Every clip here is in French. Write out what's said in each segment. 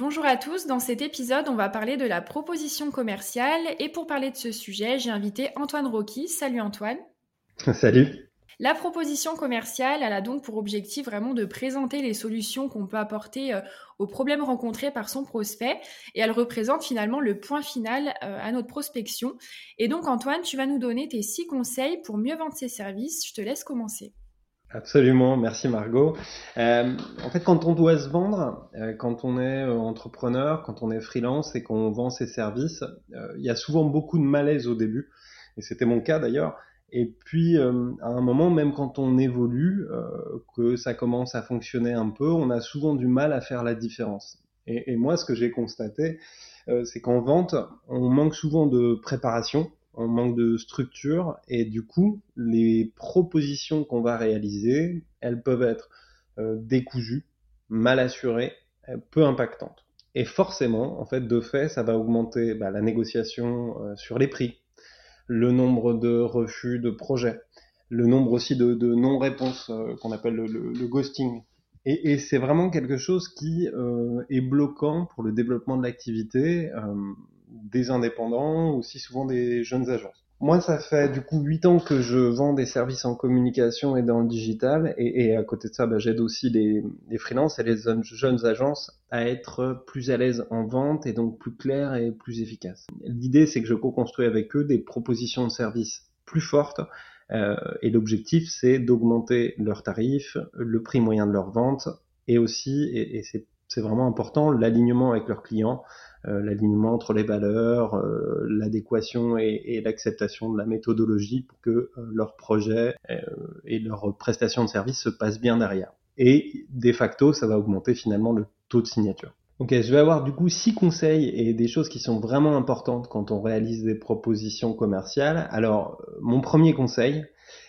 Bonjour à tous, dans cet épisode, on va parler de la proposition commerciale et pour parler de ce sujet, j'ai invité Antoine Rocky. Salut Antoine. Salut. La proposition commerciale, elle a donc pour objectif vraiment de présenter les solutions qu'on peut apporter euh, aux problèmes rencontrés par son prospect et elle représente finalement le point final euh, à notre prospection. Et donc Antoine, tu vas nous donner tes six conseils pour mieux vendre ses services. Je te laisse commencer. Absolument, merci Margot. Euh, en fait, quand on doit se vendre, euh, quand on est euh, entrepreneur, quand on est freelance et qu'on vend ses services, il y a souvent beaucoup de malaise au début, et c'était mon cas d'ailleurs. Et puis, à un moment, même quand on évolue, que ça commence à fonctionner un peu, on a souvent du mal à faire la différence. Et, et moi, ce que j'ai constaté, c'est qu'en vente, on manque souvent de préparation on manque de structure et du coup, les propositions qu'on va réaliser, elles peuvent être euh, décousues, mal assurées, euh, peu impactantes. Et forcément, en fait, de fait, ça va augmenter bah, la négociation euh, sur les prix, le nombre de refus de projets, le nombre aussi de, non-réponses qu'on appelle le, ghosting. Et, et c'est vraiment quelque chose qui est bloquant pour le développement de l'activité des indépendants, aussi souvent des jeunes agences. Moi, ça fait du coup 8 ans que je vends des services en communication et dans le digital, et, à côté de ça, bah, j'aide aussi les, les freelances et les jeunes agences à être plus à l'aise en vente et donc plus clairs et plus efficaces. L'idée, c'est que je co-construis avec eux des propositions de services plus fortes, euh, et l'objectif, c'est d'augmenter leurs tarifs, le prix moyen de leur vente, et aussi, et, et c'est vraiment important, l'alignement avec leurs clients, euh, l'alignement entre les valeurs, euh, l'adéquation et, l'acceptation de la méthodologie pour que euh, leur projet et leur prestation de service se passent bien derrière. Et de facto, ça va augmenter finalement le taux de signature. Ok, je vais avoir du coup six conseils et des choses qui sont vraiment importantes quand on réalise des propositions commerciales. Alors, mon premier conseil,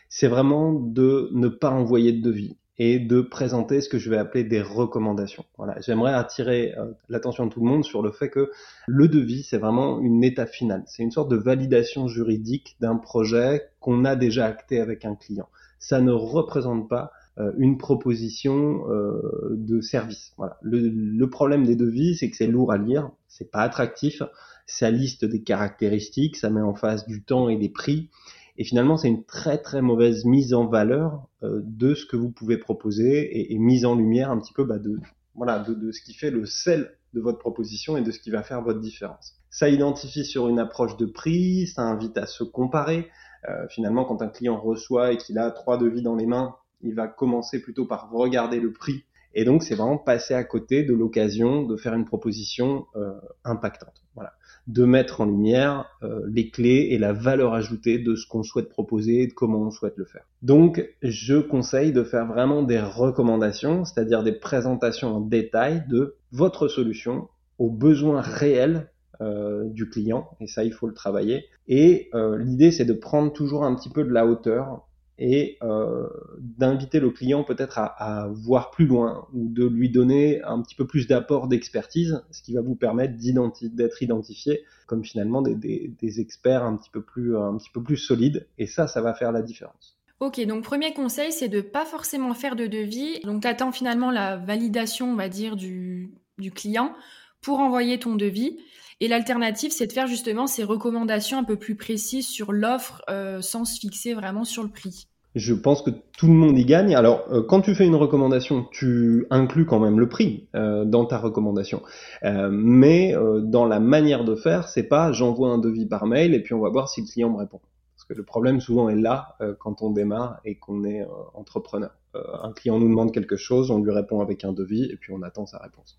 c'est vraiment de ne pas envoyer de devis et de présenter ce que je vais appeler des recommandations. Voilà, j'aimerais attirer euh, l'attention de tout le monde sur le fait que le devis, c'est vraiment une étape finale. C'est une sorte de validation juridique d'un projet qu'on a déjà acté avec un client. Ça ne représente pas euh, une proposition euh, de service. Voilà. Le, problème des devis, c'est que c'est lourd à lire, c'est pas attractif, ça liste des caractéristiques, ça met en face du temps et des prix. Et finalement, c'est une très très mauvaise mise en valeur de ce que vous pouvez proposer et, mise en lumière un petit peu bah, de voilà de, ce qui fait le sel de votre proposition et de ce qui va faire votre différence. Ça identifie sur une approche de prix, ça invite à se comparer. Euh, finalement, quand un client reçoit et qu'il a trois devis dans les mains, il va commencer plutôt par regarder le prix. Et donc, c'est vraiment passer à côté de l'occasion de faire une proposition euh, impactante. Voilà de mettre en lumière euh, les clés et la valeur ajoutée de ce qu'on souhaite proposer et de comment on souhaite le faire. Donc, je conseille de faire vraiment des recommandations, c'est-à-dire des présentations en détail de votre solution aux besoins réels euh, du client, et ça, il faut le travailler. Et euh, l'idée, c'est de prendre toujours un petit peu de la hauteur et euh, d'inviter le client peut-être à, voir plus loin ou de lui donner un petit peu plus d'apport d'expertise, ce qui va vous permettre d'être identifié comme finalement des, experts un petit peu plus un petit peu plus solides et ça ça va faire la différence. Ok, donc premier conseil, c'est de pas forcément faire de devis. Donc tu attends finalement la validation, on va dire, du, client pour envoyer ton devis. Et l'alternative, c'est de faire justement ces recommandations un peu plus précises sur l'offre euh, sans se fixer vraiment sur le prix je pense que tout le monde y gagne. Alors, euh, quand tu fais une recommandation, tu inclus quand même le prix euh, dans ta recommandation. Mais dans la manière de faire, c'est pas j'envoie un devis par mail et puis on va voir si le client me répond. Parce que le problème souvent est là quand on démarre et qu'on est entrepreneur. un client nous demande quelque chose, on lui répond avec un devis et puis on attend sa réponse.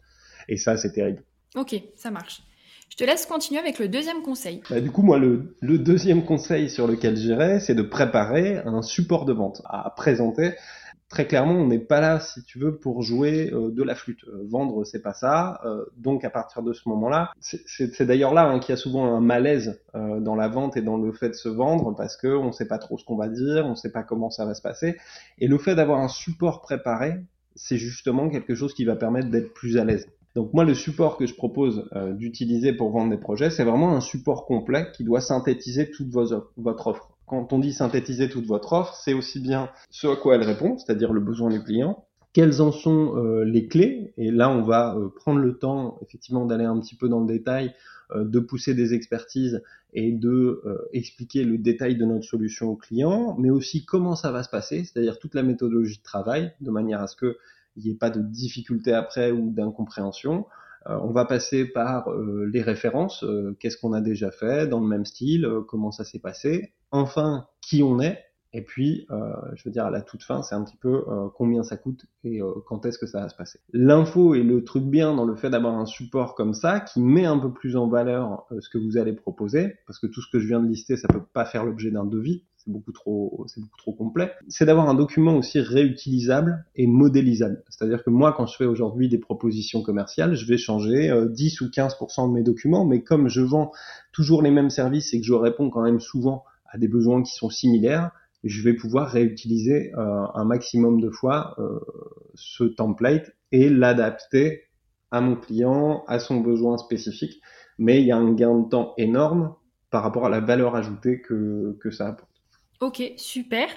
Et ça, c'est terrible. Ok, ça marche. Je te laisse continuer avec le deuxième conseil. Bah, du coup, moi, le, deuxième conseil sur lequel j'irai, c'est de préparer un support de vente à présenter très clairement, on n'est pas là, si tu veux, pour jouer euh, de la flûte. Euh, vendre, c'est pas ça. Euh, donc à partir de ce moment-là, c'est d'ailleurs là hein, qu'il y a souvent un malaise dans la vente et dans le fait de se vendre parce que on sait pas trop ce qu'on va dire, on sait pas comment ça va se passer. Et le fait d'avoir un support préparé, c'est justement quelque chose qui va permettre d'être plus à l'aise. Donc moi, le support que je propose d'utiliser pour vendre des projets, c'est vraiment un support complet qui doit synthétiser toute votre offre. Quand on dit synthétiser toute votre offre, c'est aussi bien ce à quoi elle répond, c'est-à-dire le besoin du client, quelles en sont euh, les clés, et là on va euh, prendre le temps effectivement d'aller un petit peu dans le détail, euh, de pousser des expertises et de expliquer le détail de notre solution au client, mais aussi comment ça va se passer, c'est-à-dire toute la méthodologie de travail, de manière à ce qu'il n'y ait pas de difficultés après ou d'incompréhension. on va passer par les références, qu'est-ce qu'on a déjà fait dans le même style, comment ça s'est passé, enfin qui on est, et puis, euh, je veux dire, à la toute fin, c'est un petit peu euh, combien ça coûte et euh, quand est-ce que ça va se passer. L'info est le truc bien dans le fait d'avoir un support comme ça qui met un peu plus en valeur ce que vous allez proposer, parce que tout ce que je viens de lister, ça peut pas faire l'objet d'un devis, c'est beaucoup trop, c'est beaucoup trop complet. C'est d'avoir un document aussi réutilisable et modélisable. C'est-à-dire que moi, quand je fais aujourd'hui des propositions commerciales, je vais changer 10 ou 15% de mes documents, mais comme je vends toujours les mêmes services et que je réponds quand même souvent à des besoins qui sont similaires, je vais pouvoir réutiliser euh, un maximum de fois euh, ce template et l'adapter à mon client, à son besoin spécifique. Mais il y a un gain de temps énorme par rapport à la valeur ajoutée que, que ça apporte. Ok, super.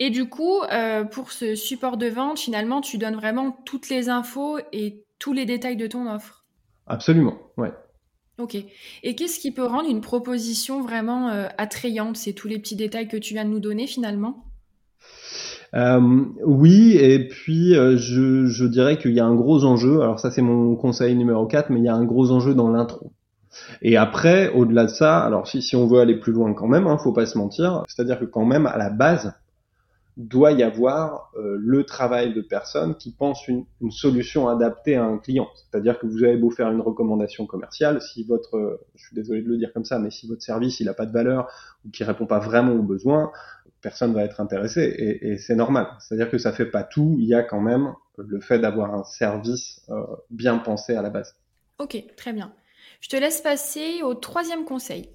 Et du coup, euh, pour ce support de vente, finalement, tu donnes vraiment toutes les infos et tous les détails de ton offre. Absolument, ouais. Ok. Et qu'est-ce qui peut rendre une proposition vraiment euh, attrayante? C'est tous les petits détails que tu viens de nous donner finalement? Euh, oui, et puis euh, je, je, dirais qu'il y a un gros enjeu, alors ça c'est mon conseil numéro 4, mais il y a un gros enjeu dans l'intro. Et après, au-delà de ça, alors si, on veut aller plus loin quand même, hein, faut pas se mentir, c'est-à-dire que quand même à la base, doit y avoir euh, le travail de personnes qui pensent une, solution adaptée à un client. C'est-à-dire que vous avez beau faire une recommandation commerciale, si votre, euh, je suis désolé de le dire comme ça, mais si votre service il n'a pas de valeur ou qui répond pas vraiment aux besoins, personne va être intéressé et, et c'est normal. C'est-à-dire que ça fait pas tout. Il y a quand même le fait d'avoir un service euh, bien pensé à la base. Ok, très bien. Je te laisse passer au troisième conseil.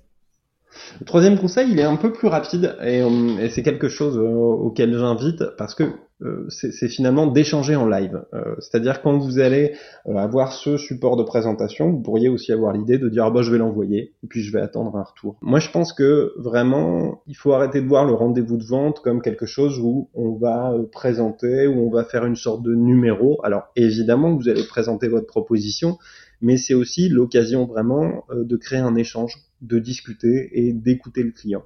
Le troisième conseil, il est un peu plus rapide et, euh, c'est quelque chose euh, auquel j'invite parce que euh, c'est finalement d'échanger en live. C'est-à-dire quand vous allez avoir ce support de présentation, vous pourriez aussi avoir l'idée de dire ah bah je vais l'envoyer et puis je vais attendre un retour. Moi je pense que vraiment il faut arrêter de voir le rendez-vous de vente comme quelque chose où on va présenter, où on va faire une sorte de numéro. Alors évidemment vous allez présenter votre proposition, mais c'est aussi l'occasion vraiment de créer un échange de discuter et d'écouter le client.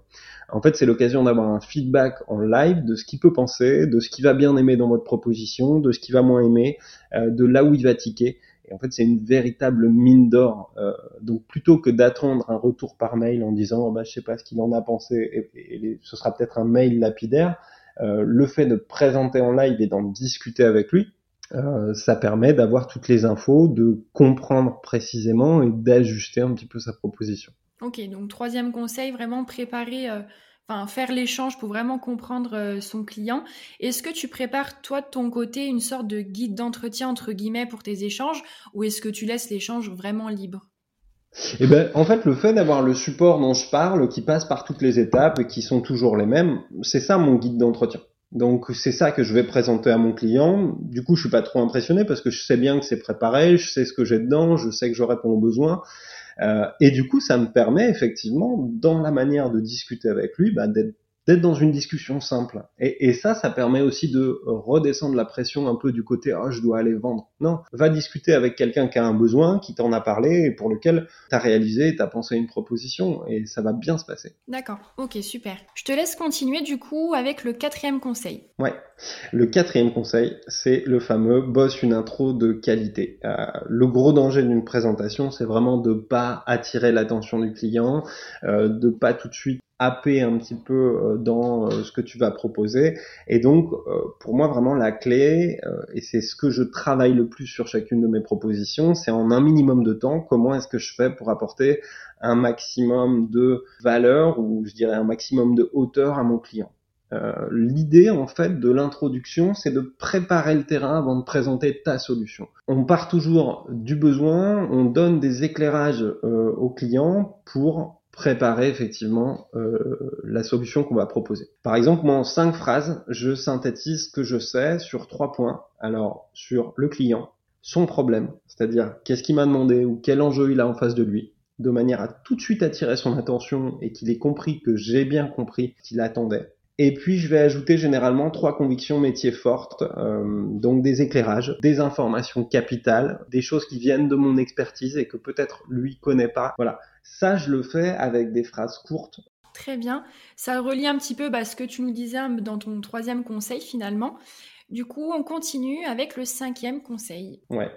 En fait, c'est l'occasion d'avoir un feedback en live de ce qu'il peut penser, de ce qu'il va bien aimer dans votre proposition, de ce qu'il va moins aimer, euh, de là où il va tiquer. Et en fait, c'est une véritable mine d'or. Euh, donc, plutôt que d'attendre un retour par mail en disant, oh, bah, je sais pas ce qu'il en a pensé, et, ce sera peut-être un mail lapidaire, euh, le fait de présenter en live et d'en discuter avec lui, ça permet d'avoir toutes les infos, de comprendre précisément et d'ajuster un petit peu sa proposition. Ok, donc troisième conseil, vraiment préparer, euh, enfin faire l'échange pour vraiment comprendre euh, son client. Est-ce que tu prépares toi de ton côté une sorte de guide d'entretien entre guillemets pour tes échanges ou est-ce que tu laisses l'échange vraiment libre? Eh ben, en fait, le fait d'avoir le support dont je parle, qui passe par toutes les étapes et qui sont toujours les mêmes, c'est ça mon guide d'entretien. Donc c'est ça que je vais présenter à mon client. Du coup, je suis pas trop impressionné parce que je sais bien que c'est préparé, je sais ce que j'ai dedans, je sais que je réponds aux besoins. Euh, et du coup, ça me permet effectivement, dans la manière de discuter avec lui, bah, d'être d'être dans une discussion simple. Et, et, ça, ça permet aussi de redescendre la pression un peu du côté oh, je dois aller vendre. Non, va discuter avec quelqu'un qui a un besoin, qui t'en a parlé et pour lequel tu as réalisé, tu as pensé à une proposition et ça va bien se passer. D'accord, ok, super. Je te laisse continuer du coup avec le quatrième conseil. Ouais, le quatrième conseil, c'est le fameux boss une intro de qualité. Euh, le gros danger d'une présentation, c'est vraiment de pas attirer l'attention du client, euh, de pas tout de suite happer un petit peu euh, dans euh, ce que tu vas proposer. Et donc, euh, pour moi, vraiment, la clé, et c'est ce que je travaille le plus sur chacune de mes propositions, c'est en un minimum de temps, comment est-ce que je fais pour apporter un maximum de valeur ou je dirais un maximum de hauteur à mon client. Euh, l'idée en fait de l'introduction, c'est de préparer le terrain avant de présenter ta solution. On part toujours du besoin, on donne des éclairages euh, aux clients pour préparer effectivement euh, la solution qu'on va proposer. Par exemple, moi en cinq phrases, je synthétise ce que je sais sur trois points. Alors sur le client, son problème, c'est-à-dire qu'est-ce qu'il m'a demandé ou quel enjeu il a en face de lui, de manière à tout de suite attirer son attention et qu'il ait compris que j'ai bien compris qu'il attendait. Et puis je vais ajouter généralement trois convictions métiers fortes, euh, donc des éclairages, des informations capitales, des choses qui viennent de mon expertise et que peut-être lui connaît pas. Voilà, ça je le fais avec des phrases courtes. Très bien, ça relie un petit peu bah, ce que tu nous disais dans ton troisième conseil finalement. Du coup, on continue avec le cinquième conseil. Ouais.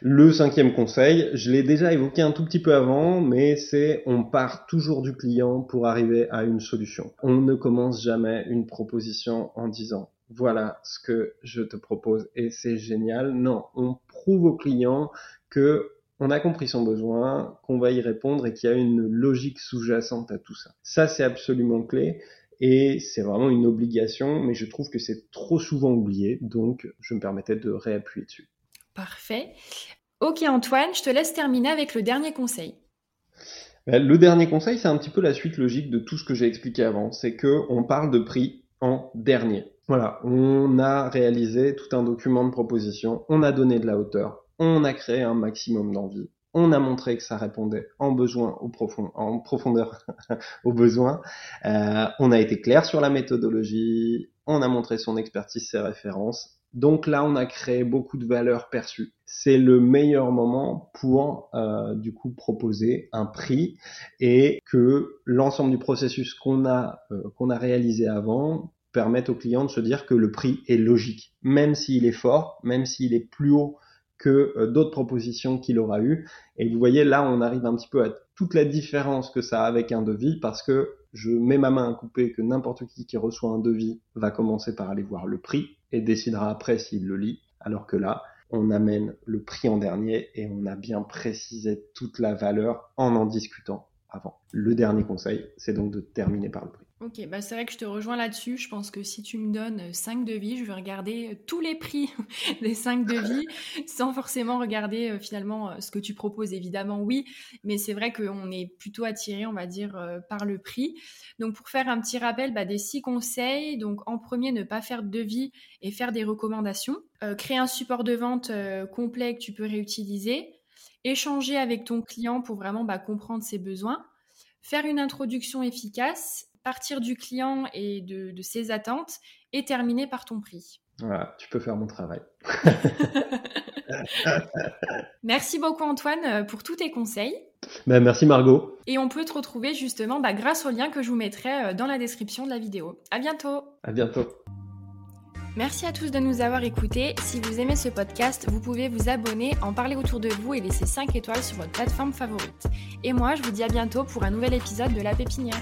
Le cinquième conseil, je l'ai déjà évoqué un tout petit peu avant, mais c'est on part toujours du client pour arriver à une solution. On ne commence jamais une proposition en disant voilà ce que je te propose et c'est génial. Non, on prouve au client que on a compris son besoin, qu'on va y répondre et qu'il y a une logique sous-jacente à tout ça. Ça, c'est absolument clé et c'est vraiment une obligation, mais je trouve que c'est trop souvent oublié, donc je me permettais de réappuyer dessus. Parfait. Ok Antoine, je te laisse terminer avec le dernier conseil. Ben, le dernier conseil, c'est un petit peu la suite logique de tout ce que j'ai expliqué avant, c'est que on parle de prix en dernier. Voilà, on a réalisé tout un document de proposition, on a donné de la hauteur, on a créé un maximum d'envie, on a montré que ça répondait en besoin en profondeur aux besoins. Euh, on a été clair sur la méthodologie, on a montré son expertise, ses références. Donc là, on a créé beaucoup de valeurs perçues. C'est le meilleur moment pour euh, du coup proposer un prix et que l'ensemble du processus qu'on a euh, qu'on a réalisé avant permette au client de se dire que le prix est logique, même s'il est fort, même s'il est plus haut que euh, d'autres propositions qu'il aura eues. Et vous voyez, là, on arrive un petit peu à toute la différence que ça a avec un devis parce que je mets ma main à couper que n'importe qui qui reçoit un devis va commencer par aller voir le prix et décidera après s'il le lit. Alors que là, on amène le prix en dernier et on a bien précisé toute la valeur en en discutant avant. Le dernier conseil, c'est donc de terminer par le prix. Ok, bah c'est vrai que je te rejoins là-dessus. Je pense que si tu me donnes 5 devis, je vais regarder euh, tous les prix des 5 devis sans forcément regarder euh, finalement euh, ce que tu proposes. Évidemment, oui, mais c'est vrai qu'on est plutôt attiré, on va dire, par le prix. Donc pour faire un petit rappel bah, des 6 conseils, donc en premier, ne pas faire de devis et faire des recommandations. créer un support de vente complet que tu peux réutiliser. Échanger avec ton client pour vraiment bah, comprendre ses besoins. Faire une introduction efficace partir du client et de, ses attentes et terminer par ton prix. Voilà, tu peux faire mon travail. merci beaucoup Antoine pour tous tes conseils. Ben, merci Margot. Et on peut te retrouver justement bah, grâce au lien que je vous mettrai euh, dans la description de la vidéo. À bientôt. À bientôt. Merci à tous de nous avoir écoutés. Si vous aimez ce podcast, vous pouvez vous abonner, en parler autour de vous et laisser 5 étoiles sur votre plateforme favorite. Et moi, je vous dis à bientôt pour un nouvel épisode de La Pépinière.